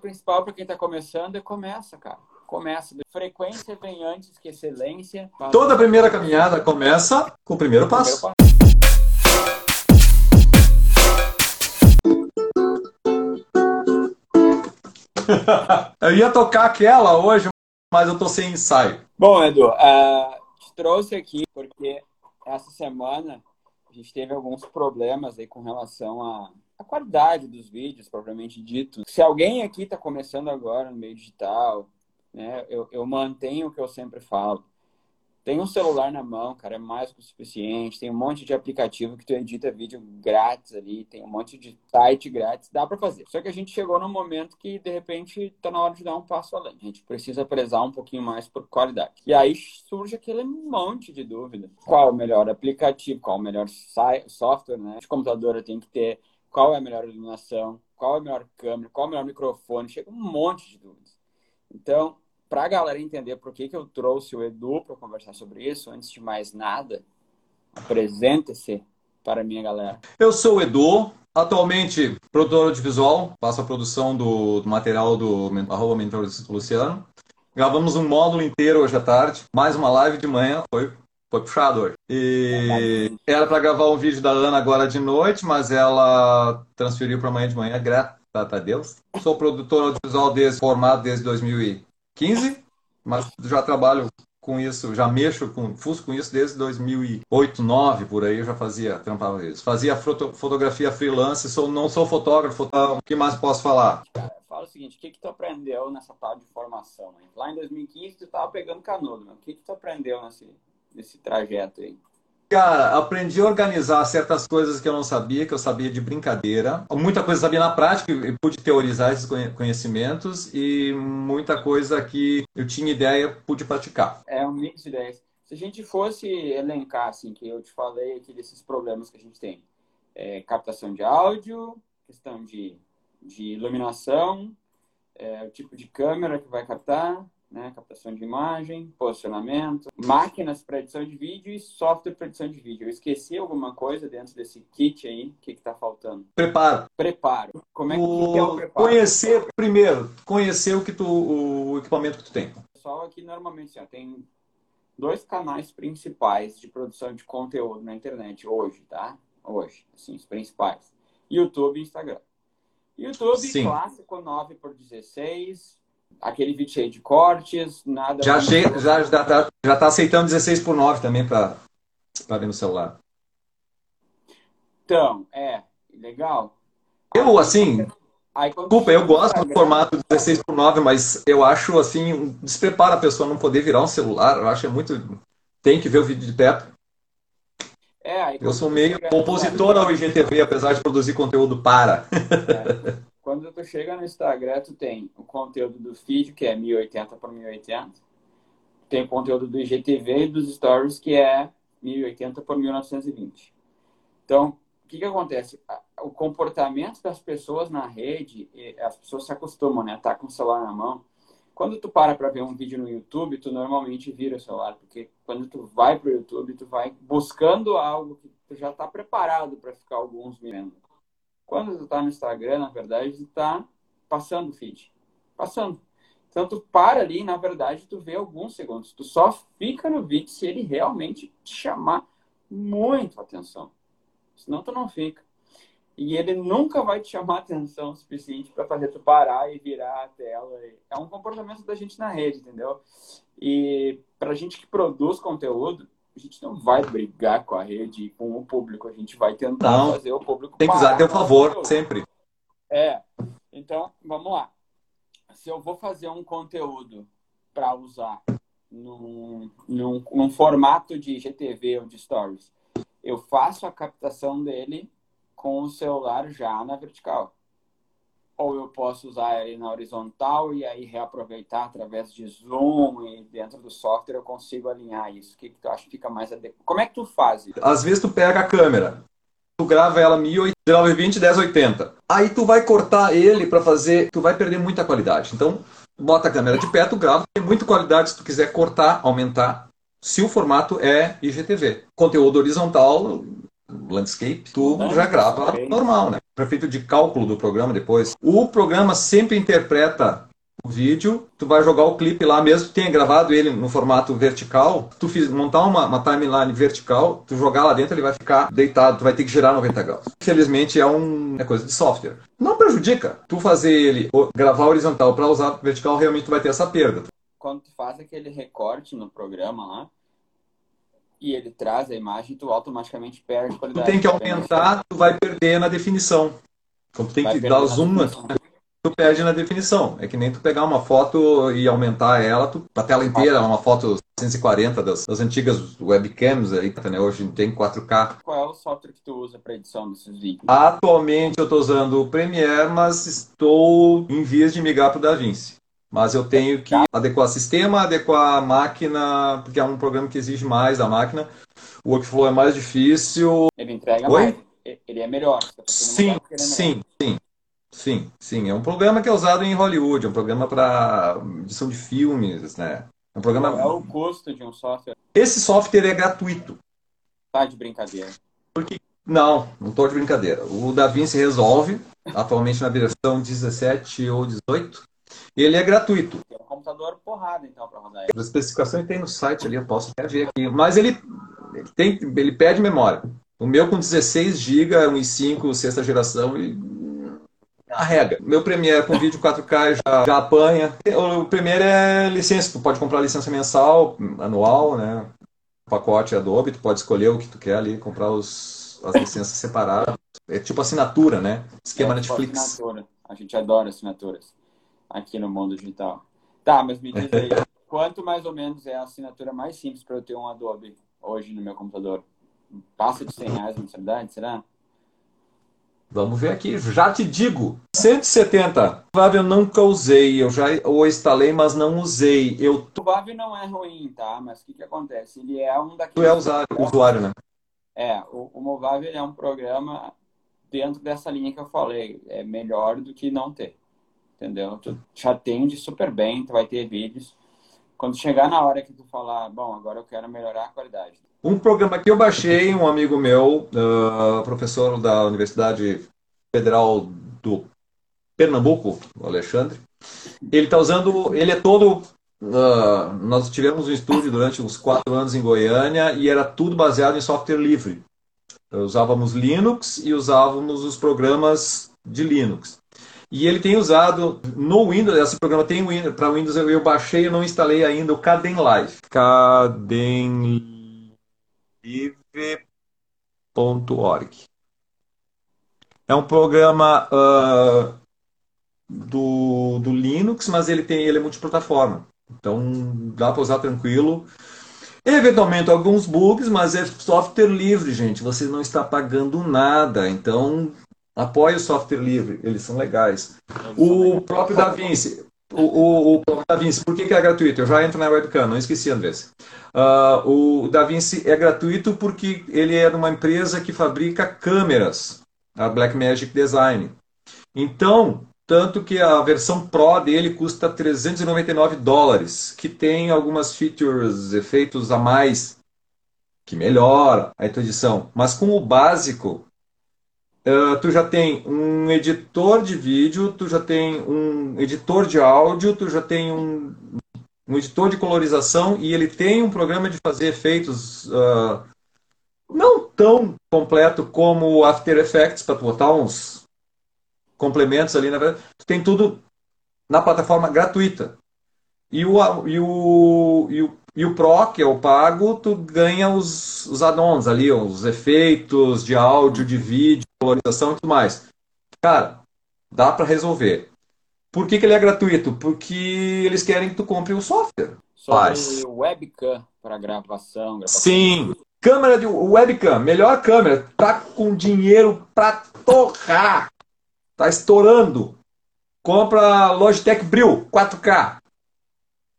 Principal para quem está começando é começa, cara. Começa. Frequência vem antes que excelência. Toda primeira caminhada começa com o primeiro passo. Primeiro passo. eu ia tocar aquela hoje, mas eu tô sem ensaio. Bom, Edu, uh, te trouxe aqui porque essa semana a gente teve alguns problemas aí com relação a a qualidade dos vídeos, propriamente dito. Se alguém aqui está começando agora no meio digital, né, eu, eu mantenho o que eu sempre falo. Tem um celular na mão, cara, é mais que o suficiente. Tem um monte de aplicativo que tu edita vídeo grátis ali, tem um monte de site grátis, dá para fazer. Só que a gente chegou num momento que de repente tá na hora de dar um passo além. A gente precisa prezar um pouquinho mais por qualidade. E aí surge aquele monte de dúvida. Qual o melhor aplicativo, qual o melhor software, né? De computadora tem que ter qual é a melhor iluminação, qual é a melhor câmera, qual é o melhor microfone, chega um monte de dúvidas. Então, para a galera entender por que, que eu trouxe o Edu para conversar sobre isso, antes de mais nada, apresente-se para a minha galera. Eu sou o Edu, atualmente produtor audiovisual, faço a produção do, do material do arroba Mentor Luciano. Gravamos um módulo inteiro hoje à tarde, mais uma live de manhã, foi foi puxado hoje. E era para gravar um vídeo da Ana agora de noite, mas ela transferiu para amanhã de manhã, graças a Deus. Sou produtor audiovisual desde, formado desde 2015, mas já trabalho com isso, já mexo com, fuso com isso desde 2008, 2009, por aí eu já fazia, trampava isso. Fazia foto, fotografia freelance, sou, não sou fotógrafo, tá? o que mais posso falar? fala o seguinte, o que que tu aprendeu nessa tal de formação? Lá em 2015 tu estava pegando canudo, o que que tu aprendeu nesse, nesse trajeto aí? Cara, aprendi a organizar certas coisas que eu não sabia, que eu sabia de brincadeira. Muita coisa sabia na prática, e pude teorizar esses conhecimentos e muita coisa que eu tinha ideia, pude praticar. É um mix de ideias. Se a gente fosse elencar, assim, que eu te falei aqui desses problemas que a gente tem, é, captação de áudio, questão de, de iluminação, é, o tipo de câmera que vai captar, né? captação de imagem, posicionamento, máquinas para edição de vídeo e software para edição de vídeo. Eu esqueci alguma coisa dentro desse kit aí? O que está faltando? Preparo. Preparo. Como é que, o... que é o preparo? Conhecer, primeiro, conhecer o, que tu, o equipamento que tu tem. O pessoal aqui normalmente já tem dois canais principais de produção de conteúdo na internet hoje, tá? Hoje, assim, os principais. YouTube e Instagram. YouTube Sim. clássico 9 por 16, aquele vídeo cheio de cortes, nada. Já, che... já, já, tá, já tá aceitando 16 por 9 também para ver no celular. Então, é, legal. Eu, assim, Aí, desculpa, eu gosto do formato 16 por 9, mas eu acho, assim, um despreparo a pessoa não poder virar um celular. Eu acho que é muito. Tem que ver o vídeo de perto. É, eu sou meio compositor ao IGTV, apesar de produzir conteúdo para. É. Quando tu chega no Instagram, tu tem o conteúdo do feed, que é 1080 por 1080. Tem o conteúdo do IGTV e dos stories, que é 1080 por 1920. Então, o que, que acontece? O comportamento das pessoas na rede, as pessoas se acostumam, né? Tá com o celular na mão. Quando tu para para ver um vídeo no YouTube, tu normalmente vira o celular, porque quando tu vai pro YouTube, tu vai buscando algo que tu já está preparado para ficar alguns minutos. Quando tu está no Instagram, na verdade, tu está passando o feed. Passando. Então, tu para ali, na verdade, tu vê alguns segundos. Tu só fica no vídeo se ele realmente te chamar muito atenção. Senão, tu não fica. E ele nunca vai te chamar atenção o suficiente para fazer tu parar e virar a tela. É um comportamento da gente na rede, entendeu? E para gente que produz conteúdo, a gente não vai brigar com a rede e com o público, a gente vai tentar não, fazer o público. Tem que usar a teu favor, sempre. É. Então, vamos lá. Se eu vou fazer um conteúdo para usar num, num, num formato de GTV ou de stories, eu faço a captação dele com o celular já na vertical ou eu posso usar ele na horizontal e aí reaproveitar através de zoom e dentro do software eu consigo alinhar isso. O que, que tu acha que fica mais adequado? Como é que tu faz isso? Às vezes tu pega a câmera, tu grava ela 1920, 1080. Aí tu vai cortar ele para fazer, tu vai perder muita qualidade. Então, bota a câmera de pé, tu grava, tem muita qualidade se tu quiser cortar, aumentar. Se o formato é IGTV. Conteúdo horizontal, landscape, tu já grava normal, né? Para efeito de cálculo do programa depois. O programa sempre interpreta o vídeo, tu vai jogar o clipe lá mesmo, tu tenha gravado ele no formato vertical, tu fiz, montar uma, uma timeline vertical, tu jogar lá dentro, ele vai ficar deitado, tu vai ter que girar 90 graus. Infelizmente é um é coisa de software. Não prejudica. Tu fazer ele gravar horizontal para usar vertical, realmente tu vai ter essa perda. Quando tu faz aquele recorte no programa lá, e ele traz a imagem, tu automaticamente perde qualidade. Tu tem que aumentar, tu vai perder na definição. Então tu tem vai que dar zoom, tu perde na definição. É que nem tu pegar uma foto e aumentar ela, tu, a tela inteira, uma foto 140 das, das antigas webcams aí, né? hoje tem 4K. Qual é o software que tu usa para edição desses vídeos? Atualmente eu estou usando o Premiere, mas estou em vias de migrar para o DaVinci. Mas eu tenho que adequar sistema, adequar a máquina, porque é um programa que exige mais da máquina. O workflow é mais difícil. Ele entrega Oi? mais. Ele é melhor. Tá sim, é sim, sim. Sim, sim. É um programa que é usado em Hollywood, é um programa para edição de filmes, né? É um programa. Qual é o custo de um software? Esse software é gratuito. Tá de brincadeira. Porque não, não estou de brincadeira. O DaVinci resolve, atualmente na versão 17 ou 18, ele é gratuito. É um computador porrada, então, para rodar ele. As especificações tem no site ali, eu posso até ver aqui. Mas ele, ele, tem, ele pede memória. O meu com 16 GB, um i5, sexta geração, e arrega. Meu Premiere com vídeo 4K já, já apanha. O Premiere é licença, tu pode comprar licença mensal, anual, né? O pacote Adobe, tu pode escolher o que tu quer ali, comprar os, as licenças separadas. É tipo assinatura, né? Esquema é, Netflix. Assinatura. A gente adora assinaturas aqui no mundo digital. Tá, mas me diz aí, quanto mais ou menos é a assinatura mais simples para eu ter um Adobe hoje no meu computador? Passa de 100 reais na mensalidade, será? Vamos ver aqui, já te digo. 170. O Vave eu nunca usei, eu já o instalei, mas não usei. Eu... O Vave não é ruim, tá? Mas o que, que acontece? Ele é um daqueles... Tu é usuário, usuário né? É, o, o Movave é um programa dentro dessa linha que eu falei. É melhor do que não ter entendeu? Tu te atende super bem, tu vai ter vídeos. Quando chegar na hora que tu falar, bom, agora eu quero melhorar a qualidade. Um programa que eu baixei, um amigo meu, uh, professor da Universidade Federal do Pernambuco, o Alexandre, ele está usando, ele é todo Uh, nós tivemos um estúdio durante uns quatro anos em Goiânia e era tudo baseado em software livre. Usávamos Linux e usávamos os programas de Linux. E ele tem usado no Windows, esse programa tem para Windows, eu baixei e não instalei ainda o Kdenlive. Kdenlive.org. É um programa uh, do, do Linux, mas ele tem ele é multiplataforma. Então dá para usar tranquilo. Eventualmente alguns bugs, mas é software livre, gente. Você não está pagando nada. Então Apoie o software livre, eles são legais. O próprio DaVinci, o, o, o próprio DaVinci, por que, que é gratuito? Eu já entro na webcam, não esqueci, Andrés. Uh, o DaVinci é gratuito porque ele é uma empresa que fabrica câmeras, a Blackmagic Design. Então, tanto que a versão Pro dele custa 399 dólares, que tem algumas features, efeitos a mais, que melhora a tua edição. Mas com o básico, Uh, tu já tem um editor de vídeo, tu já tem um editor de áudio, tu já tem um, um editor de colorização e ele tem um programa de fazer efeitos uh, não tão completo como o After Effects para botar uns complementos ali, na verdade. Tu tem tudo na plataforma gratuita. E o, e o, e o e o Pro, que é o pago, tu ganha os, os add-ons ali, os efeitos de áudio, de vídeo, colorização e tudo mais. Cara, dá para resolver. Por que, que ele é gratuito? Porque eles querem que tu compre o software. Sobre webcam para gravação, gravação. Sim. Câmera de webcam, melhor câmera. Tá com dinheiro para torrar. Tá estourando. Compra Logitech Brio 4K.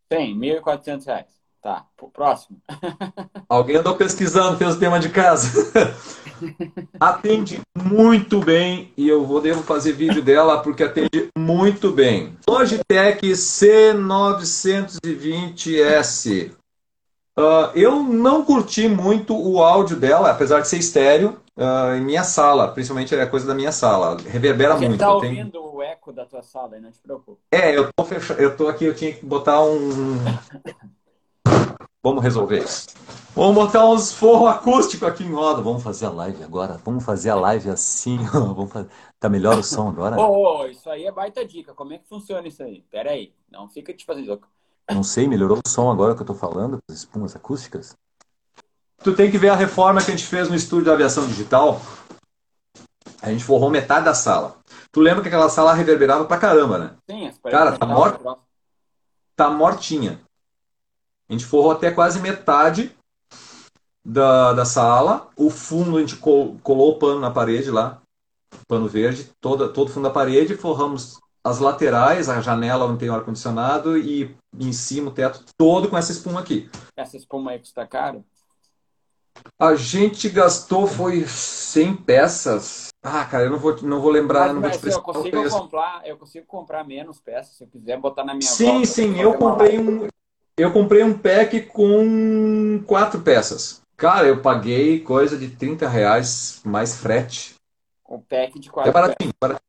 Tem, R$ 1.400. Tá, próximo. Alguém andou pesquisando, fez o tema de casa. atende muito bem e eu vou devo fazer vídeo dela porque atende muito bem. Logitech C920S. Uh, eu não curti muito o áudio dela, apesar de ser estéreo. uh, em minha sala, principalmente é coisa da minha sala. Reverbera Você muito. tá eu ouvindo tenho... o eco da tua sala, aí não te preocupa. É, eu tô, fech... eu tô aqui, eu tinha que botar um. Vamos resolver isso. Vamos botar uns forro acústico aqui em roda. Vamos fazer a live agora. Vamos fazer a live assim. Vamos fazer... Tá melhor o som agora? Ô, ô, isso aí é baita dica. Como é que funciona isso aí? Pera aí. Não fica te fazendo louco. Não sei, melhorou o som agora que eu tô falando, as espumas acústicas. Tu tem que ver a reforma que a gente fez no estúdio da aviação digital. A gente forrou metade da sala. Tu lembra que aquela sala reverberava pra caramba, né? Sim, as Cara, tá morta? Tá mortinha. A gente forrou até quase metade da, da sala. O fundo, a gente col- colou o pano na parede lá. Pano verde, toda, todo o fundo da parede. Forramos as laterais, a janela onde tem o ar-condicionado e em cima o teto todo com essa espuma aqui. Essa espuma aí custa caro? A gente gastou, foi 100 peças. Ah, cara, eu não vou, não vou lembrar, Mas, não vou te eu precisar o consigo comprar, eu consigo comprar menos peças se eu quiser botar na minha Sim, volta, sim, eu comprei um, eu comprei um pack com quatro peças. Cara, eu paguei coisa de 30 reais mais frete. um pack de É quatro baratinho, baratinho.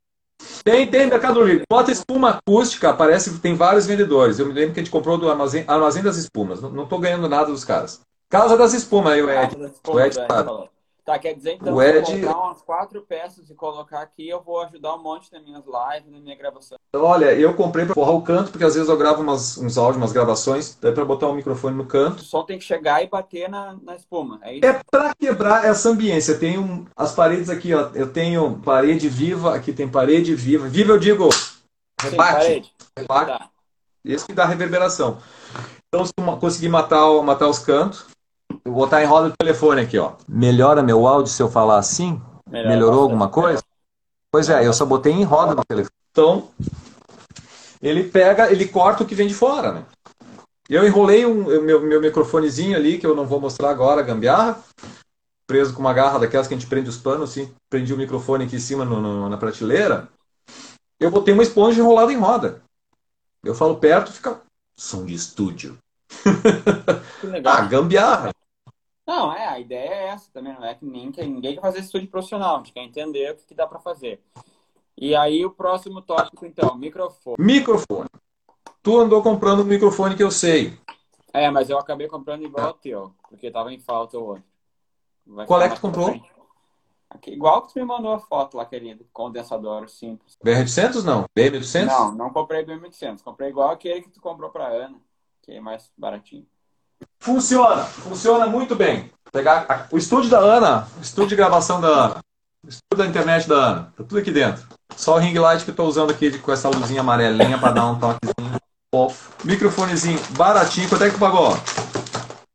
Tem, tem Mercado Livre. Bota espuma acústica, aparece que tem vários vendedores. Eu me lembro que a gente comprou do Armazém, Armazém das Espumas. Não, não tô ganhando nada dos caras. Casa das Espumas aí, o Ed. O Ed Tá, sabe. Tá, quer dizer então O se eu Ed- comprar umas quatro peças e colocar aqui, eu vou ajudar um monte nas minhas lives, na minha gravação. Olha, eu comprei pra forrar o canto, porque às vezes eu gravo umas, uns áudios, umas gravações, daí pra botar o microfone no canto. O som tem que chegar e bater na, na espuma. É isso? É pra quebrar essa ambiência. Tem um, as paredes aqui, ó. Eu tenho parede viva, aqui tem parede viva. Viva eu digo, Sim, rebate. parede. rebate. Tá. Esse que dá reverberação. Então, se conseguir matar, matar os cantos, vou botar em roda o telefone aqui, ó. Melhora meu áudio se eu falar assim? Melhor Melhorou bastante. alguma coisa? Pois é, eu só botei em roda no telefone. Então, ele pega, ele corta o que vem de fora, né? Eu enrolei um, o meu, meu microfonezinho ali, que eu não vou mostrar agora, gambiarra, preso com uma garra daquelas que a gente prende os panos, assim, prendi o microfone aqui em cima no- no- na prateleira. Eu botei uma esponja enrolada em roda. Eu falo perto, fica som de estúdio. Que legal. Ah, gambiarra. Não, é, a ideia é essa também, não é que ninguém quer, ninguém quer fazer estúdio profissional, a gente quer entender o que, que dá pra fazer. E aí o próximo tópico, então, microfone. Microfone. Tu andou comprando um microfone que eu sei. É, mas eu acabei comprando igual ao teu, porque tava em falta o outro. Vai Qual é que tu comprou? Aqui, igual que tu me mandou a foto lá, querido, condensador simples. BR-800 não? BM-800? Não, não comprei BM800, comprei igual aquele que tu comprou pra Ana, que é mais baratinho. Funciona, funciona muito bem. Pegar a- o estúdio da Ana, o estúdio de gravação da Ana, o estúdio da internet da Ana, tá tudo aqui dentro. Só o ring light que eu tô usando aqui de- com essa luzinha amarelinha para dar um toquezinho fofo. Microfonezinho baratinho, quanto é que tu pagou?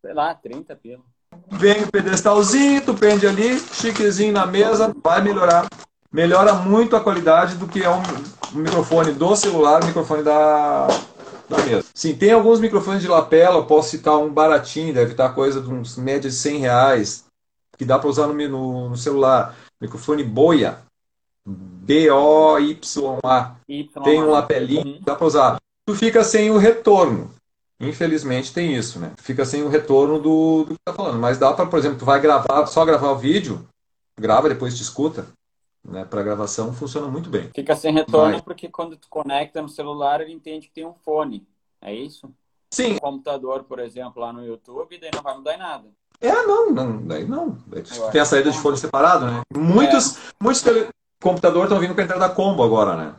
Sei lá, 30 pila. Vem o pedestalzinho, tu prende ali, chiquezinho na mesa, vai melhorar. Melhora muito a qualidade do que é um, um microfone do celular, o microfone da, da mesa. Sim, tem alguns microfones de lapela, eu posso citar um baratinho, deve estar coisa de uns média de 100 reais, que dá para usar no, no, no celular. Microfone Boya, B-O-Y-A. Tem um lapelinho, Uhum. dá para usar. Tu fica sem o retorno. Infelizmente tem isso, né? Fica sem o retorno do, do que tá falando. Mas dá para, por exemplo, tu vai gravar, só gravar o vídeo, grava depois te escuta, né? Para gravação funciona muito bem. Fica sem retorno Vai. porque quando tu conecta no celular, ele entende que tem um fone. É isso? Sim, Um computador, por exemplo, lá no YouTube, daí não vai mudar em nada. é não, não, daí não. Tu Eu tem a saída de fone separado, né? Muitos, muitos tele... computadores estão vindo com a entrada combo agora, né?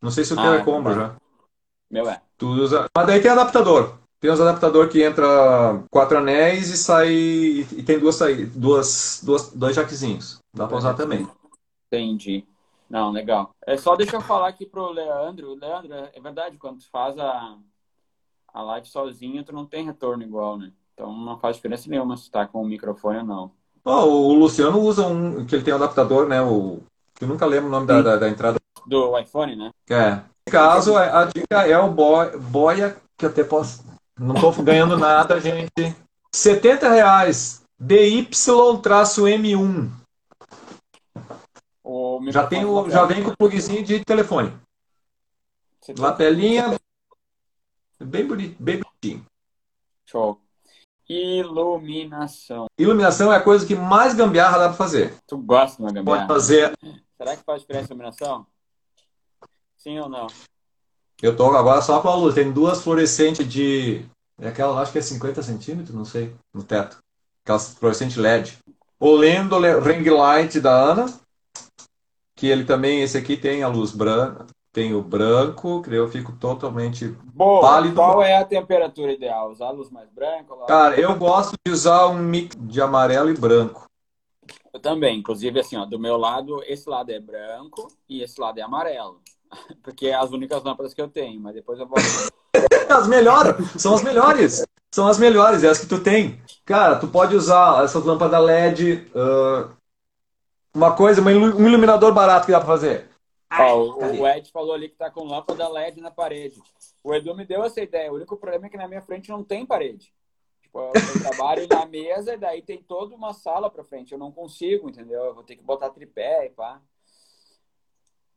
Não sei se o Ah, é combo é. já. Meu é. Tu usa... Mas daí tem adaptador. Tem uns adaptador que entra quatro anéis e sai. E tem duas saídas, duas, duas, dois jaquezinhos. Dá pra usar também. Entendi. Não, legal. É só deixa eu falar aqui pro Leandro. Leandro, é verdade, quando tu faz a, a live sozinho, tu não tem retorno igual, né? Então não faz diferença nenhuma se tá com o microfone ou não. Ó, o Luciano usa um. que ele tem um adaptador, né? O, eu nunca lembro o nome da, da, da entrada. Do iPhone, né? É. No caso, a dica é o Boy- Boya, que eu até posso. Não tô ganhando nada, gente. 70 reais. DY-M1. O Já, tem o, já vem com o plugzinho de telefone. Você tem- Lapelinha. Bem bem bonitinho. Show. Iluminação. Iluminação é a coisa que mais gambiarra dá pra fazer. Tu gosta de gambiarra? Pode fazer. Será que faz diferença a iluminação? Sim ou não? Eu tô agora só com a luz. Tem duas fluorescentes de. É aquela, acho que é 50 centímetros, não sei, no teto. Aquelas fluorescentes LED. O Lendo Ring Light da Ana. Que ele também, esse aqui tem a luz branca. Tem o branco, que eu fico totalmente Boa, pálido. qual é a temperatura ideal? Usar a luz mais branca? Cara, eu gosto de usar um mix de amarelo e branco. Eu também, inclusive assim, ó, do meu lado, esse lado é branco e esse lado é amarelo. Porque é as únicas lâmpadas que eu tenho, mas depois eu vou. As melhores, são as melhores. São as melhores, é as que tu tem. Cara, tu pode usar essas lâmpadas LED. ah, uma coisa, um iluminador barato que dá pra fazer. Cadê? o Ed falou ali que tá com lâmpada LED na parede. O Edu me deu essa ideia. O único problema é que na minha frente não tem parede. Tipo, eu eu trabalho na mesa e daí tem toda uma sala pra frente. Eu não consigo, entendeu? Eu vou ter que botar tripé e pá.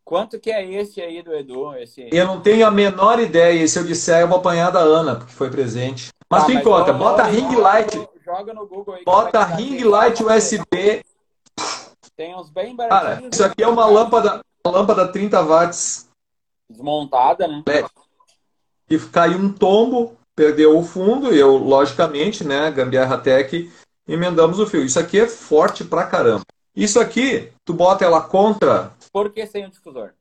Quanto que é esse aí do Edu? Esse... Eu não tenho a menor ideia, e se eu disser, eu vou apanhar da Ana, porque foi presente. Mas Tá, tu encontra, bota ring light, Joga no Google aí. bota ring light USB. Tem uns bem Cara, baratinhos. isso aqui é uma lâmpada, uma lâmpada 30 watts Desmontada, né? que caiu um tombo, perdeu o fundo, e eu, logicamente, né, Gambiarra Tech, emendamos o fio. Isso aqui é forte pra caramba. Isso aqui, tu bota ela contra, Por que sem o difusor?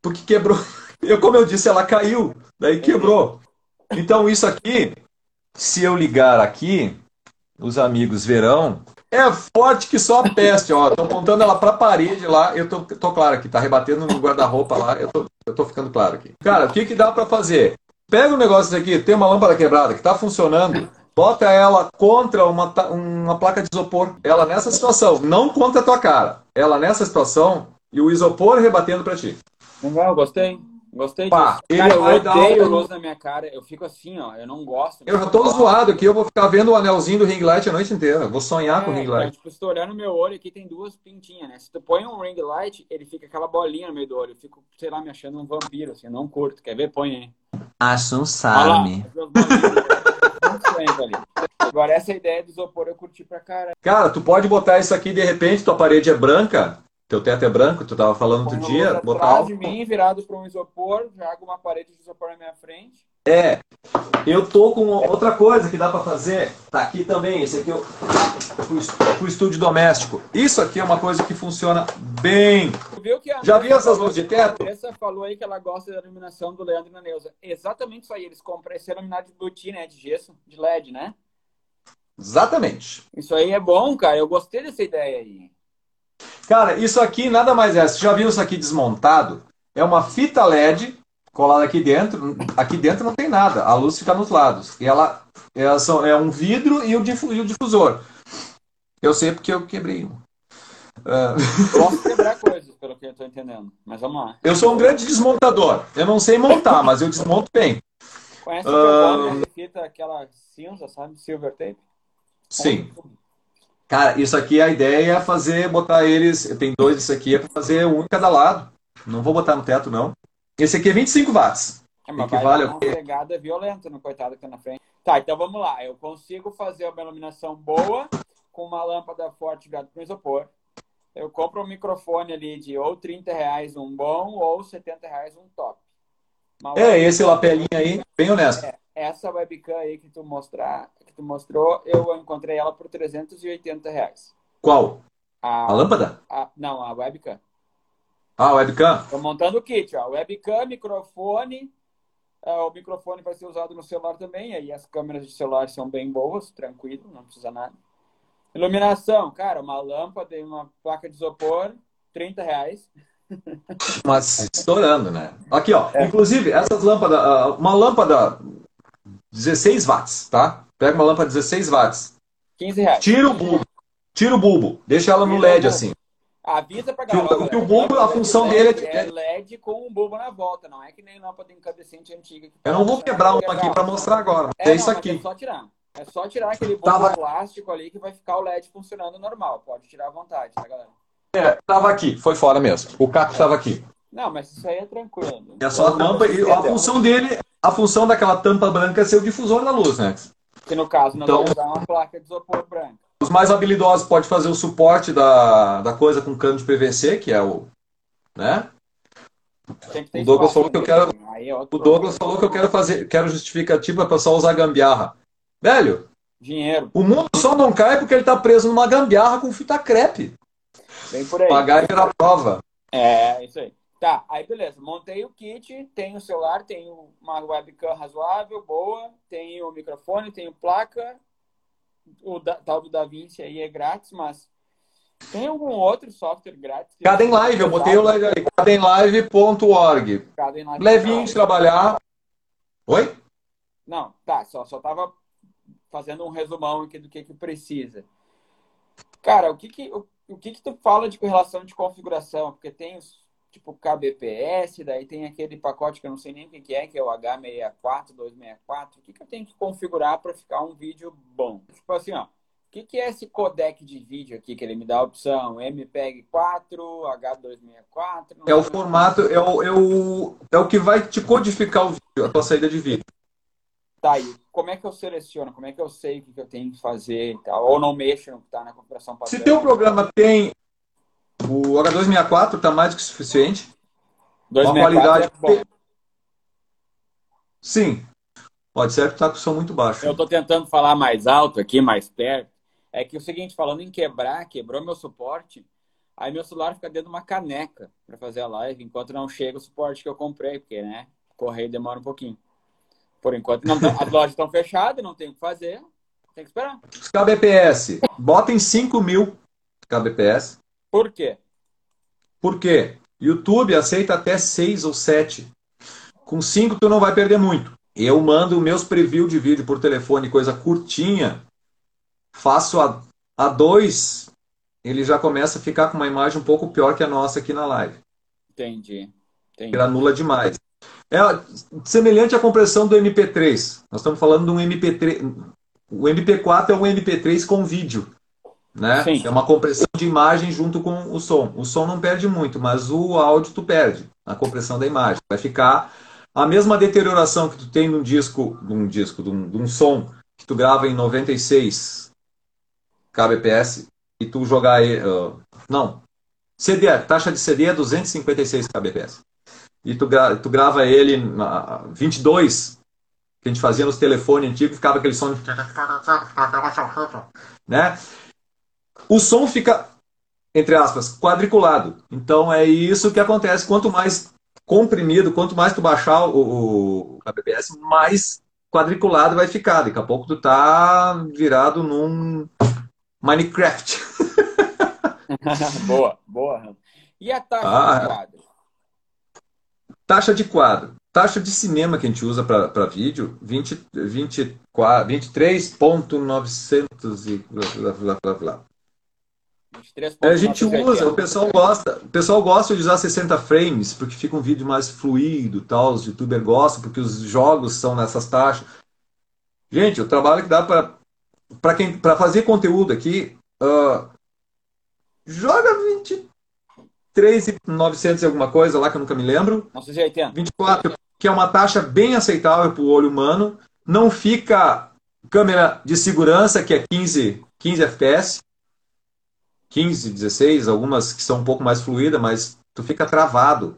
porque quebrou. Eu, como eu disse, ela caiu, daí quebrou. Então, isso aqui, se eu ligar aqui, os amigos verão, é forte que só a peste, ó. Tô apontando ela pra parede lá, eu tô, tô claro aqui, tá rebatendo no guarda-roupa lá, eu tô, eu tô ficando claro aqui. Cara, o que que dá pra fazer? Pega um negócio daqui, tem uma lâmpada quebrada que tá funcionando, bota ela contra uma, uma placa de isopor. Ela nessa situação, não contra a tua cara. Ela nessa situação e o isopor rebatendo pra ti. Legal, gostei. Gostei Pá, disso. ele Cara, eu vai dar odeio um- luz na minha cara. Eu fico assim, ó. Eu não gosto. Eu já tô zoado aqui, eu vou ficar vendo o anelzinho do ring light a noite inteira. Vou sonhar com o É, ring cara, light. tipo, se tu olhar no meu olho aqui, tem duas pintinhas, né? Se tu põe um ring light, ele fica aquela bolinha no meio do olho. Eu fico, sei lá, me achando um vampiro, assim. Eu não curto. Quer ver? Põe aí. Acho um ali. Agora, essa ideia do isopor eu curti pra cara. Cara, tu pode botar isso aqui, de repente, tua parede é branca, teu teto é branco, tu tava falando outro dia, botar atrás algo. de mim, virado pra um isopor, jogo uma parede de isopor na minha frente. É, eu tô com outra coisa que dá pra fazer. Tá aqui também, esse aqui pro est- pro estúdio doméstico. Isso aqui é uma coisa que funciona bem. Tu viu que a Já viu essas luzes de teto? A Andressa falou aí que ela gosta da iluminação do Leandro e da Neuza. Exatamente isso aí. Eles compram esse iluminado de buti, né? De gesso, de LED, né? Exatamente. Isso aí é bom, cara. Eu gostei dessa ideia aí. Cara, isso aqui nada mais é. Você já viu isso aqui desmontado? É uma fita LED colada aqui dentro. Aqui dentro não tem nada. A luz fica nos lados. E ela, ela são- é um vidro e o, difu- o difusor. Eu sei porque eu quebrei um. Ah, Posso quebrar coisas, pelo que eu tô entendendo. Mas vamos lá. eu sou um grande desmontador. Eu não sei montar, mas eu desmonto bem. Conhece o Ah. A fita, aquela cinza, sabe? Silver tape? Sim. Cara, isso aqui a ideia é fazer, botar eles. Tem dois isso aqui, é pra fazer um em cada lado. Não vou botar no teto, não. Esse aqui é 25 watts. É, mas Equivale vai dar uma pegada violenta no coitado que tá na frente. Tá, então vamos lá. Eu consigo fazer uma iluminação boa com uma lâmpada forte virada para isopor. Eu compro um microfone ali de ou 30 reais um bom ou 70 reais um top. Uma É, esse lapelinho aí, bem honesto. Essa webcam aí que tu, mostrar, que tu mostrou, eu encontrei ela por 380 reais. Qual? A, A lâmpada? a- não, a webcam. Ah, a webcam? Tô montando o kit, ó. Webcam, microfone. Ah, o microfone vai ser usado no celular também. Aí as câmeras de celular são bem boas, tranquilo, não precisa nada. Iluminação, cara, uma lâmpada e uma placa de isopor, 30 reais. Mas estourando, né? Aqui, ó. É. Inclusive, essas lâmpadas, ah, uma lâmpada 16 watts, tá? Pega uma lâmpada 16 watts. 15 reais. Tira o bulbo. Tira o bulbo. Deixa ela no LED assim. Avisa pra Que o- galera. que o bulbo, a função LED dele é- é LED com um bulbo na volta, não é que nem lâmpada incandescente antiga. Eu não vou quebrar uma aqui pra mostrar agora. É, É isso não, mas aqui. É só tirar. É só tirar aquele bulbo Tava- plástico ali que vai ficar o LED funcionando normal. Pode tirar à vontade, tá, galera? É, tava aqui. Foi fora mesmo. O caco tava aqui. Não, mas isso aí é tranquilo. É só a tampa e a função dele, a função daquela tampa branca é ser o difusor da luz, né? Que no caso não Então- vai usar uma placa de isopor branca. Os mais habilidosos podem fazer o suporte da, da coisa com cano de PVC, que é o. Né? O Douglas falou que eu quero- é O Douglas falou que eu quero fazer, quero justificativa para só usar gambiarra. Velho, Dinheiro, o mundo só não cai porque ele tá preso numa gambiarra com fita crepe. vem por aí. Pagar e virar prova. É, isso aí. Tá, aí beleza. Montei o kit, tenho o celular, tenho uma webcam razoável, boa, tenho o microfone, tenho placa. O da, tal do DaVinci aí é grátis, mas tem algum outro software grátis? que- Caden Live, eu botei o live aí, cadenlive.org. Cada em live. Levinho de trabalhar. Oi? Não, tá, só, só tava fazendo um resumão aqui do que que precisa. Cara, o que que, o, o que que tu fala de relação de configuração? Porque tem os, tipo, kbps, daí tem aquele pacote que eu não sei nem o que é, que é o H64, 264. O que que eu tenho que configurar para ficar um vídeo bom? Tipo assim, ó, o que que é esse codec de vídeo aqui que ele me dá a opção? MPEG-4, H264? não É o formato, é o, é o, é o que vai te codificar o vídeo, a tua saída de vídeo. Tá aí. Como é que eu seleciono? Como é que eu sei o que que eu tenho que fazer e tal? Ou não mexo no que tá na configuração padrão? Se teu programa tem o H264, tá mais do que suficiente. 264 uma qualidade- é. Sim. Pode ser que tá com som muito baixo. Eu tô tentando falar mais alto aqui, mais perto. É que o seguinte, falando em quebrar, quebrou meu suporte, aí meu celular fica dentro de uma caneca para fazer a live, enquanto não chega o suporte que eu comprei, porque, né, correio demora um pouquinho. Por enquanto, não tão- as lojas estão fechadas, não tem o que fazer, tem que esperar. Os kbps, bota em 5 mil kbps. Por quê? Por quê? YouTube aceita até 6 ou 7. Com 5 tu não vai perder muito. Eu mando meus preview de vídeo por telefone, coisa curtinha. Faço a, a 2, ele já começa a ficar com uma imagem um pouco pior que a nossa aqui na live. Entendi. Entendi. Ele anula demais. É semelhante à compressão do MP3. Nós estamos falando de um MP3. O MP4 é um MP3 com vídeo. Né? Sim. É uma compressão de imagem junto com o som. O som não perde muito, mas o áudio tu perde na compressão da imagem. Vai ficar a mesma deterioração que tu tem num disco, num disco, de um, de um som que tu grava em 96 kbps e tu jogar ele, uh, não, CD, a taxa de CD é 256 kbps. E tu, gra tu grava ele na 22, que a gente fazia nos telefones antigos, ficava aquele som de... né? O som fica, entre aspas, quadriculado. Então é isso que acontece. Quanto mais comprimido, quanto mais tu baixar o, o kbps, mais quadriculado vai ficar. Daqui a pouco tu tá virado num Minecraft. boa, boa. E a taxa Ah. de quadro? Taxa de quadro. Taxa de cinema que a gente usa para vídeo, 20, 24, 23.900 e blá, blá, blá, blá. 23 A gente usa, o pessoal gosta, o pessoal gosta de usar 60 frames porque fica um vídeo mais fluido, tal, os youtubers gostam porque os jogos são nessas taxas. Gente, o trabalho que dá para para quem para fazer conteúdo aqui, ah, joga 23.900 e alguma coisa lá que eu nunca me lembro. 980. 24, que é uma taxa bem aceitável para o olho humano. Não fica câmera de segurança, que é 15, 15 FPS. 15, 16, algumas que são um pouco mais fluídas, mas tu fica travado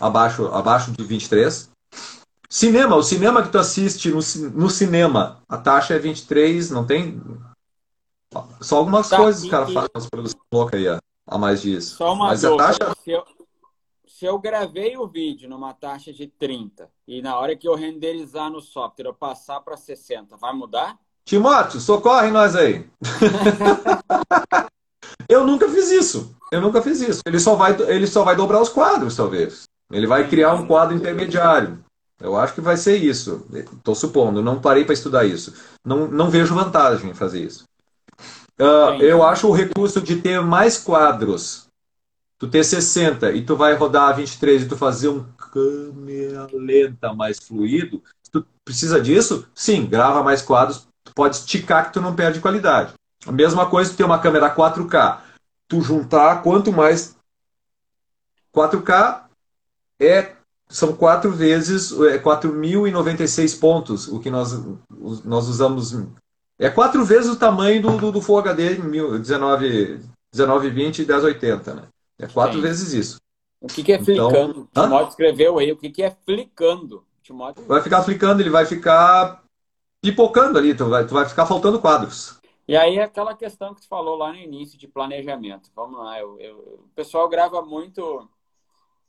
abaixo, abaixo de 23. Cinema, o cinema que tu assiste no, no cinema, a taxa é 23, não tem. Só algumas Tá, coisas os caras fazem, as produções loucas aí, a, a mais disso. Só uma Mas a taxa Se, eu, se eu gravei o vídeo numa taxa de 30 e na hora que eu renderizar no software eu passar para 60, vai mudar? Timóteo, socorre nós aí. eu nunca fiz isso. Eu nunca fiz isso. Ele só vai, ele só vai dobrar os quadros, talvez. Ele vai criar um quadro intermediário. Eu acho que vai ser isso. Estou supondo. Não parei para estudar isso. Não, não vejo vantagem em fazer isso. Entendi. eu acho o recurso de ter mais quadros. Tu ter 60 e tu vai rodar a 23 e tu fazer um câmera lenta mais fluido. Tu precisa disso? Sim, grava mais quadros. Tu pode esticar que tu não perde qualidade. A mesma coisa tu ter uma câmera 4K. Tu juntar quanto mais 4K é são quatro vezes é 4.096 pontos o que nós nós usamos É quatro vezes o tamanho do, do, do Full HD 19, 1920 e 1080, né? É quatro Sim. vezes isso. O que, que é então... flicando? O Timóteo escreveu aí, o que, que é flicando? Timóteo... Vai ficar flicando, ele vai ficar pipocando ali, tu vai, tu vai ficar faltando quadros. E aí aquela questão que tu falou lá no início de planejamento. Vamos lá, eu, eu, o pessoal grava muito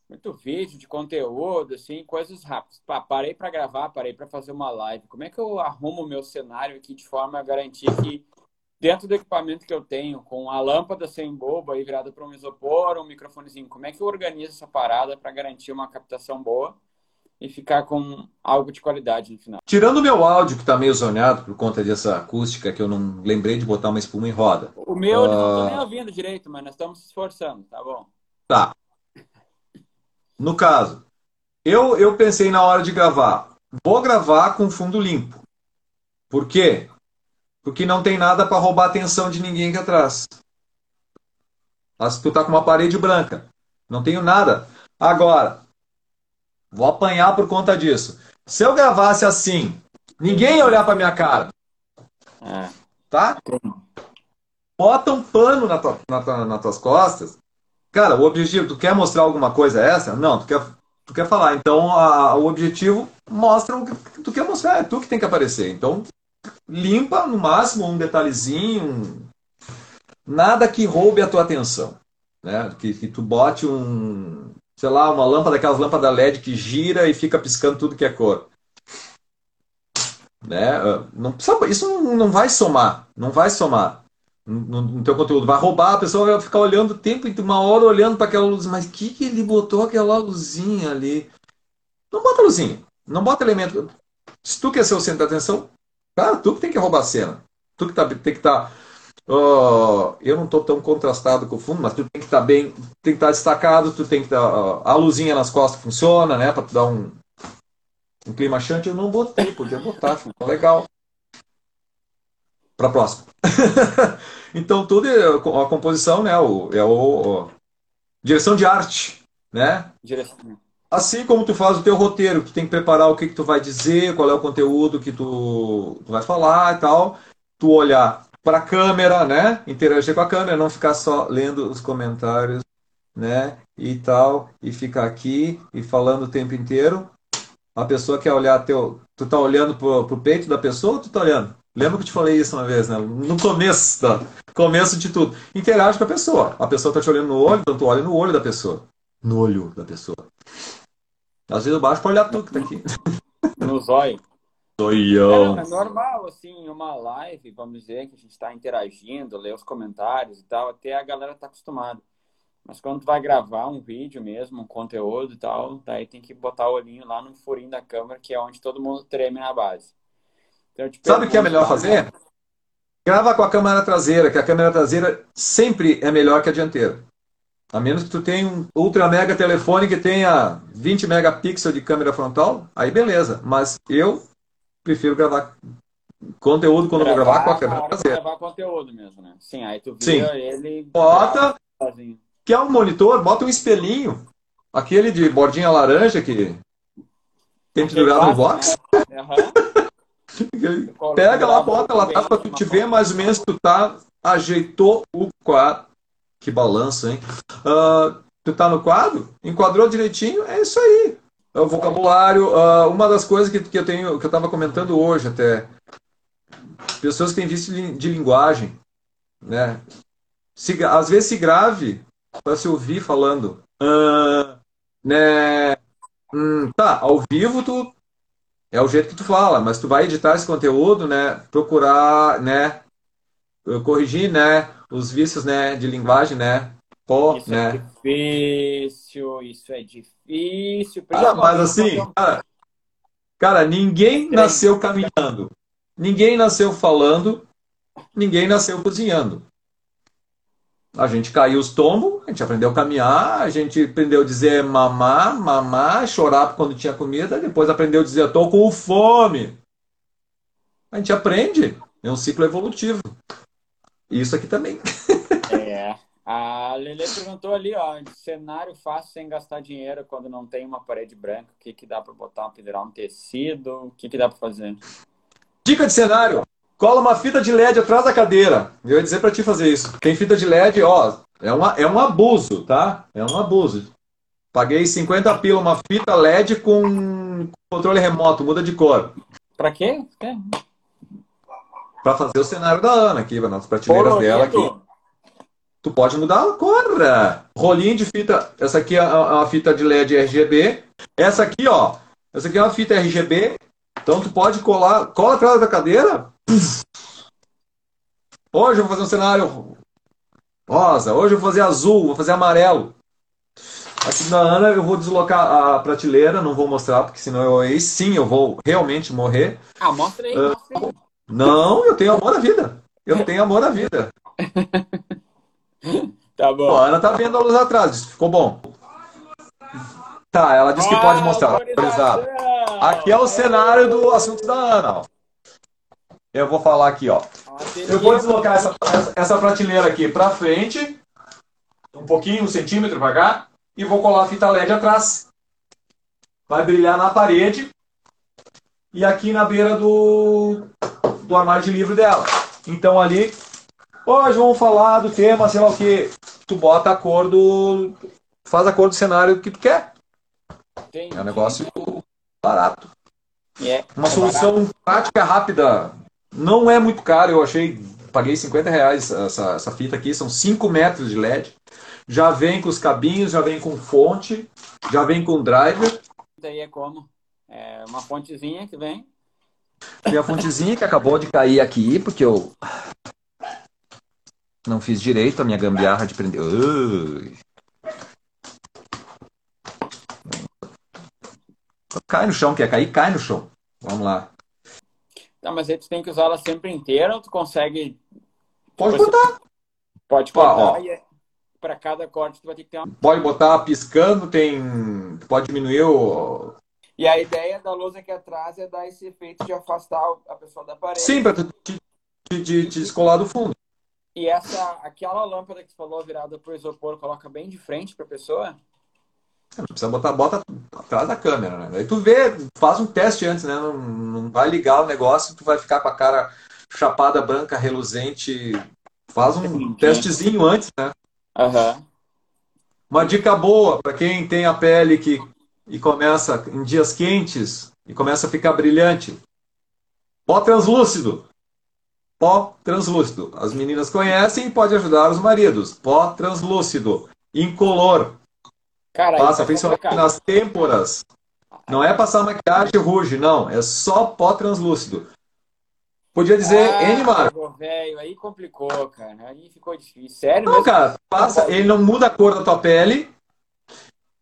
muito vídeo de conteúdo, assim, coisas rápidas. Pá, parei para gravar, parei para fazer uma live. Como é que eu arrumo o meu cenário aqui de forma a garantir que dentro do equipamento que eu tenho, com a lâmpada sem boba aí virada para um isopor, um microfonezinho, como é que eu organizo essa parada para garantir uma captação boa e ficar com algo de qualidade no final? Tirando o meu áudio que está meio zoneado por conta dessa acústica que eu não lembrei de botar uma espuma em roda. O meu uh... não estou nem ouvindo direito, mas nós estamos se esforçando, tá bom? Tá. No caso, eu, eu pensei na hora de gravar, vou gravar com fundo limpo. Por quê? Porque não tem nada para roubar a atenção de ninguém aqui atrás. Mas tu tá com uma parede branca. Não tenho nada. Agora, vou apanhar por conta disso. Se eu gravasse assim, ninguém ia olhar para minha cara. É. Tá? Bota um pano na tua, na, nas tuas costas Cara, o objetivo, tu quer mostrar alguma coisa essa? Não, tu quer, tu quer falar. Então, a, o objetivo mostra o que tu quer mostrar, é tu que tem que aparecer. Então, limpa no máximo um detalhezinho, nada que roube a tua atenção. Né? Que, que tu bote um, sei lá, uma lâmpada, aquelas lâmpadas LED que gira e fica piscando tudo que é cor. Né? Não, isso não vai somar, não vai somar no, no teu conteúdo. Vai roubar, a pessoa vai ficar olhando o tempo, uma hora olhando para aquela luz. Mas que que ele botou aquela luzinha ali? Não bota luzinha. Não bota elemento. Se tu quer ser o centro da atenção, cara, tu que tem que roubar a cena. Tu que tá, tem que estar. Tá, uh, eu não estou tão contrastado com o fundo, mas tu tem que estar tá bem, tem que estar tá destacado, tu tem que estar. Uh, a luzinha nas costas funciona, né? Para tu dar um, um clima chante. Eu não botei, podia botar, ficou legal. Para próxima. então, tudo é, a composição né, o, é o, o, direção de arte. Né? Direção. Assim como tu faz o teu roteiro, tu tem que preparar o que, que tu vai dizer, qual é o conteúdo que tu, tu vai falar e tal. Tu olhar para a câmera, né? Interagir com a câmera, não ficar só lendo os comentários, né? E tal, e ficar aqui e falando o tempo inteiro. A pessoa quer olhar teu. Tu tá olhando pro, pro peito da pessoa ou tu tá olhando? Lembra que eu te falei isso uma vez, né? No começo, tá? começo de tudo. Interage com a pessoa. A pessoa tá te olhando no olho, então tu olha no olho da pessoa. No olho da pessoa. Às vezes eu baixo pra olhar tu que tá aqui. No zóio. Zoião. É, é normal, assim, uma live, vamos dizer, que a gente está interagindo, lê os comentários e tal, até a galera tá acostumada. Mas quando tu vai gravar um vídeo mesmo, um conteúdo e tal, daí tem que botar o olhinho lá no furinho da câmera, que é onde todo mundo treme na base. Então, Sabe o que é melhor fazer? Grava com a câmera traseira, que a câmera traseira sempre é melhor que a dianteira. A menos que tu tenha um ultra mega telefone que tenha 20 megapixels de câmera frontal, aí beleza. Mas eu prefiro gravar conteúdo quando gravar, vou gravar com a câmera traseira. Gravar conteúdo mesmo, né? Sim, aí tu vira Sim. ele. Bota. Que é um monitor, bota um espelhinho. Aquele de bordinha laranja que tem que durar no box. Né? Uhum. Pega lá, bota lá tá para tu te ver mais ou menos tu tá, ajeitou o quadro. Que balança, hein? Uh, tu tá no quadro, enquadrou direitinho, é isso aí. É o vocabulário, uh, uma das coisas que, que eu tenho, que eu estava comentando hoje até, pessoas que têm visto de linguagem, né? Se, às vezes se grave para se ouvir falando, uh, né? Hum, tá, ao vivo tu é o jeito que tu fala, mas tu vai editar esse conteúdo, né? Procurar, né? Corrigir, né? Os vícios, né? De linguagem, né? Pô, isso é né? é difícil, isso é difícil. Ah, mas assim, cara, cara, ninguém nasceu caminhando, ninguém nasceu falando, ninguém nasceu cozinhando. A gente caiu os tombos, a gente aprendeu a caminhar, a gente aprendeu a dizer mamar, mamar, chorar quando tinha comida, depois aprendeu a dizer eu tô com fome. A gente aprende, é um ciclo evolutivo. Isso aqui também. É. A Lele perguntou ali, ó, cenário fácil sem gastar dinheiro quando não tem uma parede branca, o que, que dá para botar, pendurar um tecido, o que, que dá para fazer? Dica de cenário. Cola uma fita de LED atrás da cadeira. Eu ia dizer para ti fazer isso. Tem fita de LED, ó, é, uma, é um abuso, tá? É um abuso. Paguei 50 pila uma fita LED com controle remoto, muda de cor. Pra quê? Pra fazer o cenário da Ana aqui, nas prateleiras dela aqui. Tu pode mudar a cor. Rolinho de fita. Essa aqui é uma fita de LED RGB. Essa aqui, ó. Essa aqui é uma fita RGB. Então tu pode colar. Cola atrás da cadeira. Hoje eu vou fazer um cenário rosa. Hoje eu vou fazer azul. Vou fazer amarelo. Aqui na Ana eu vou deslocar a prateleira. Não vou mostrar, porque senão eu aí sim eu vou realmente morrer. Ah, mostra aí. Uh, mostra aí. Não, eu tenho amor à vida. Eu tenho amor à vida. Tá bom. a Ana tá vendo a luz atrás, ficou bom. Tá, ela disse que pode mostrar. Aqui é o cenário do assunto da Ana. Ó. Eu vou falar aqui, ó. Eu vou deslocar essa, essa prateleira aqui para frente, um pouquinho, um centímetro para cá, e vou colar a fita LED atrás. Vai brilhar na parede e aqui na beira do, do armário de livro dela. Então ali Hoje vamos falar do tema, sei lá o que. Tu bota a cor do. Faz a cor do cenário que tu quer. Entendi. É um negócio barato. É, Uma é solução barato. prática, rápida. Não é muito caro, eu achei. Paguei 50 reais essa, essa fita aqui, são 5 metros de LED. Já vem com os cabinhos, já vem com fonte, já vem com driver. Daí é como? É uma fontezinha que vem. Tem a fontezinha que acabou de cair aqui, porque eu não fiz direito a minha gambiarra de prender. Ui. Cai no chão, quer cair? Cai no chão. Vamos lá. Tá, mas aí tu tem que usar ela sempre inteira ou tu consegue. Pode tipo, botar. Pode botar. É... Para cada corte tu vai ter que ter uma. Pode botar piscando, tem. Pode diminuir o. E a ideia da luz aqui atrás é dar esse efeito de afastar a pessoa da parede. Sim, para te, te, te descolar do fundo. E essa, aquela lâmpada que você falou virada para o isopor, coloca bem de frente para a pessoa? Não precisa botar, bota atrás da câmera, né? Aí tu vê, faz um teste antes, né? Não, não vai ligar o negócio, tu vai ficar com a cara chapada branca, reluzente. Faz um testezinho antes, né? Uhum. Uma dica boa para quem tem a pele que e começa em dias quentes e começa a ficar brilhante. Pó translúcido. Pó translúcido. As meninas conhecem e pode ajudar os maridos. Pó translúcido. Incolor. Cara, Passa é principalmente nas têmporas. Não é passar maquiagem ruge, não. É só pó translúcido. Podia dizer ah, velho, aí complicou, cara. Aí ficou difícil. Sério? Não, mesmo? cara, passa, ele não muda a cor da tua pele,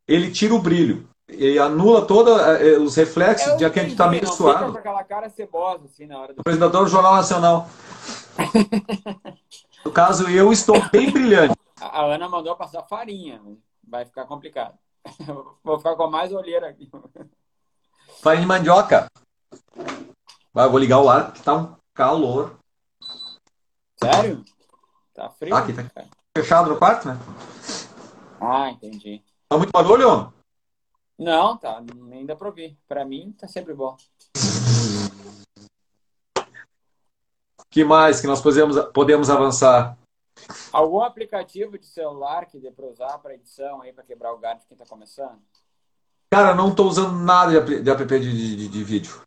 ele tira o brilho. Ele anula todos eh, os reflexos Eu de que a gente tá meio não, suado. com aquela cara cebosa, assim, na hora do... Apresentador do Jornal Nacional. no caso, eu estou bem brilhante. A Ana mandou passar farinha. Vai ficar complicado. Vou ficar com mais olheira aqui. Farinha de mandioca. Vai, vou ligar o ar, que tá um calor. Sério? Tá frio? Ah, aqui tá fechado no quarto, né? Ah, entendi. Tá muito barulho? Não, tá. Nem dá pra ouvir. Pra mim, tá sempre bom. que mais que nós podemos, podemos avançar? Algum aplicativo de celular que dê para usar para edição aí, para quebrar o galho de quem está começando? Cara, não estou usando nada de, de app de, de, de, vídeo.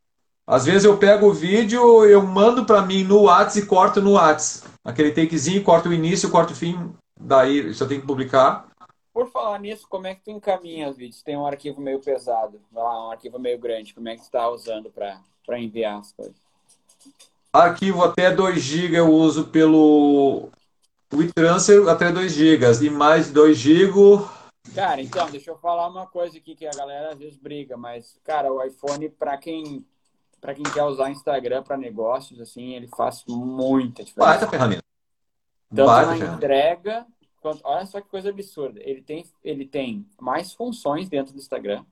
Às vezes eu pego o vídeo, eu mando para mim no WhatsApp e corto no WhatsApp. Aquele takezinho, corto o início, corto o fim, daí só tem que publicar. Por falar nisso, como é que tu encaminha os vídeos? Tem um arquivo meio pesado, um arquivo meio grande, como é que tu está usando para enviar as coisas? Arquivo até 2 GB eu uso pelo WeTransfer até 2 GB e mais 2 GB. Cara, então, deixa eu falar uma coisa aqui que a galera às vezes briga, mas, cara, o iPhone, para quem, pra quem quer usar Instagram para negócios, assim, ele faz muita diferença. Baita ferramenta. Tanto Baita na ferramenta. entrega, olha só que coisa absurda. Ele tem, ele tem mais funções dentro do Instagram.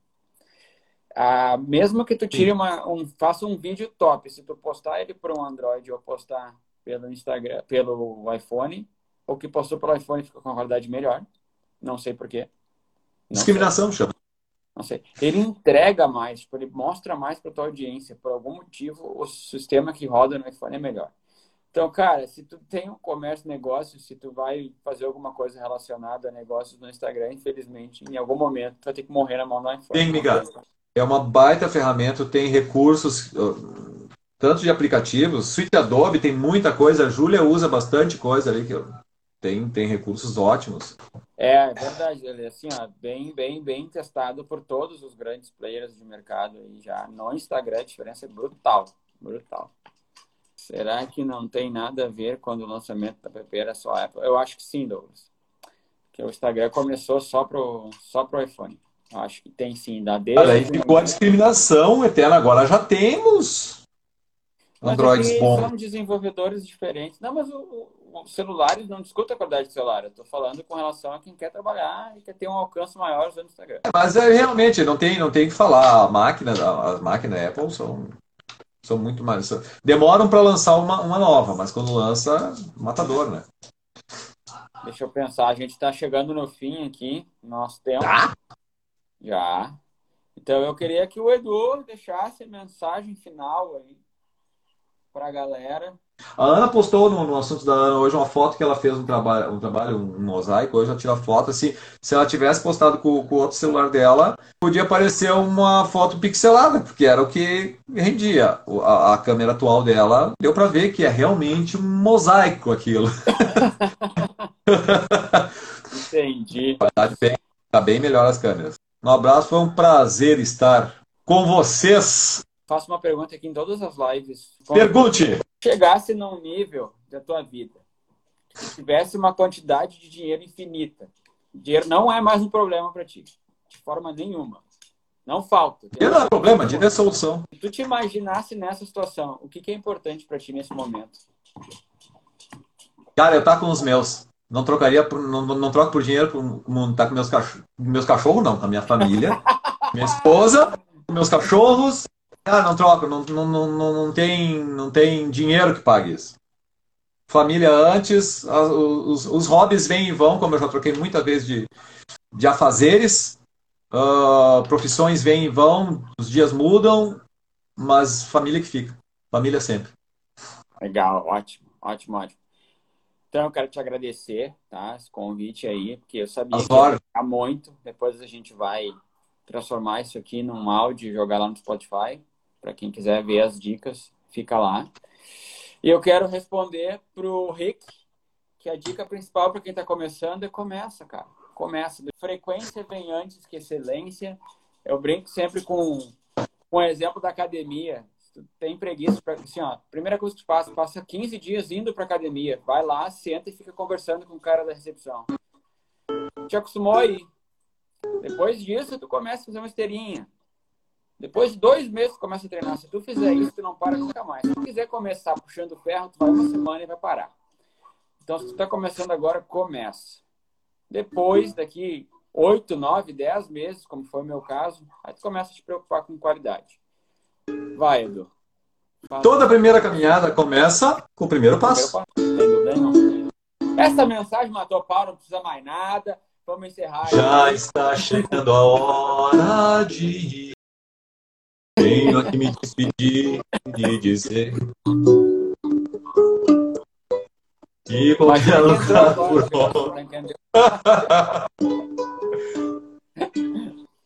Ah, mesmo que tu tire uma, um, faça um vídeo top, se tu postar ele para um Android ou postar pelo Instagram, pelo iPhone, ou que postou pelo iPhone fica com uma qualidade melhor. Não sei porquê. Discriminação, sei. chama. Não sei. Ele entrega mais, tipo, ele mostra mais para tua audiência. Por algum motivo, o sistema que roda no iPhone é melhor. Então, cara, se tu tem um comércio, negócio, se tu vai fazer alguma coisa relacionada a negócios no Instagram, infelizmente, em algum momento, tu vai ter que morrer na mão do iPhone. Tem, miga. É uma baita ferramenta, tem recursos, tanto de aplicativos, Suite Adobe tem muita coisa, a Júlia usa bastante coisa ali que tem, tem recursos ótimos. É, é verdade, ele assim, ó, bem, bem, bem testado por todos os grandes players de mercado e já no Instagram a diferença é brutal, brutal. Será que não tem nada a ver quando o lançamento da PP era só Apple? Eu acho que sim, Douglas. Porque o Instagram começou só pro, só pro iPhone. Eu acho que tem sim, da desde. Olha, aí ficou a discriminação eterna. Agora já temos Androids bons. São desenvolvedores diferentes. Não, mas os celulares não discutem a qualidade do celular. Eu estou falando com relação a quem quer trabalhar e quer ter um alcance maior usando o Instagram. É, mas é, realmente, não tem, não tem que falar. A máquina, as máquinas Apple são, são muito mais. Demoram para lançar uma, uma nova, mas quando lança, matador, né? Deixa eu pensar, a gente está chegando no fim aqui. Nosso tempo. Tá? Já. Então eu queria que o Edu deixasse mensagem final aí para a galera. A Ana postou no, no, assunto da Ana hoje uma foto que ela fez um trabalho, um trabalho, um mosaico. Hoje ela tira foto assim. Se ela tivesse postado com, com o outro celular dela, podia aparecer uma foto pixelada, porque era o que rendia. A, a câmera atual dela deu para ver que é realmente um mosaico aquilo. Entendi. Tá tá bem melhor as câmeras. Um abraço, foi um prazer estar com vocês faço uma pergunta aqui em todas as lives. Pergunte! Chegasse num nível da tua vida que tivesse uma quantidade de dinheiro infinita, dinheiro não é mais um problema para ti, de forma nenhuma. Não falta. Dinheiro não é problema, dinheiro é solução. Se tu te imaginasse nessa situação, o que, que é importante para ti nesse momento? Cara, eu tá com os meus. Não trocaria por, não, não troco por dinheiro por tá com meus, cachorros, meus cachorros, não, com a minha família, minha esposa, meus cachorros ah, não troca, não, não, não, não, tem, não tem dinheiro que pague isso. Família antes, os, os hobbies vêm e vão, como eu já troquei muitas vezes de, de afazeres, uh, profissões vêm e vão, os dias mudam, mas família que fica. Família sempre. Legal, ótimo, ótimo, ótimo. Então eu quero te agradecer, tá? Esse convite aí, porque eu sabia As que ia ficar muito. Depois a gente vai transformar isso aqui num áudio e jogar lá no Spotify. Para quem quiser ver as dicas, fica lá. E eu quero responder para o Rick, que a dica principal para quem está começando é começa, cara. Começa. Frequência vem antes que excelência. Eu brinco sempre com, com o exemplo da academia. Tu tem preguiça, pra, assim, ó, primeira coisa que tu passa, passa 15 dias indo para academia. Vai lá, senta e fica conversando com o cara da recepção. Te acostumou aí. Depois disso, tu começa a fazer uma esteirinha. Depois de dois meses tu começa a treinar. Se tu fizer isso, tu não para nunca mais. Se tu quiser começar puxando ferro, tu vai uma semana e vai parar. Então, se tu está começando agora, começa. Depois, daqui oito, nove, dez meses, como foi o meu caso, aí tu começa a te preocupar com qualidade. Vai, Edu. Fala. Toda primeira caminhada começa com o primeiro passo. Primeiro passo. Essa mensagem matou pau, não precisa mais nada. Vamos encerrar. Já está chegando a hora de Tenho aqui me despedir e dizer que qualquer lugar por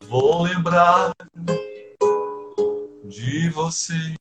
Vou lembrar de você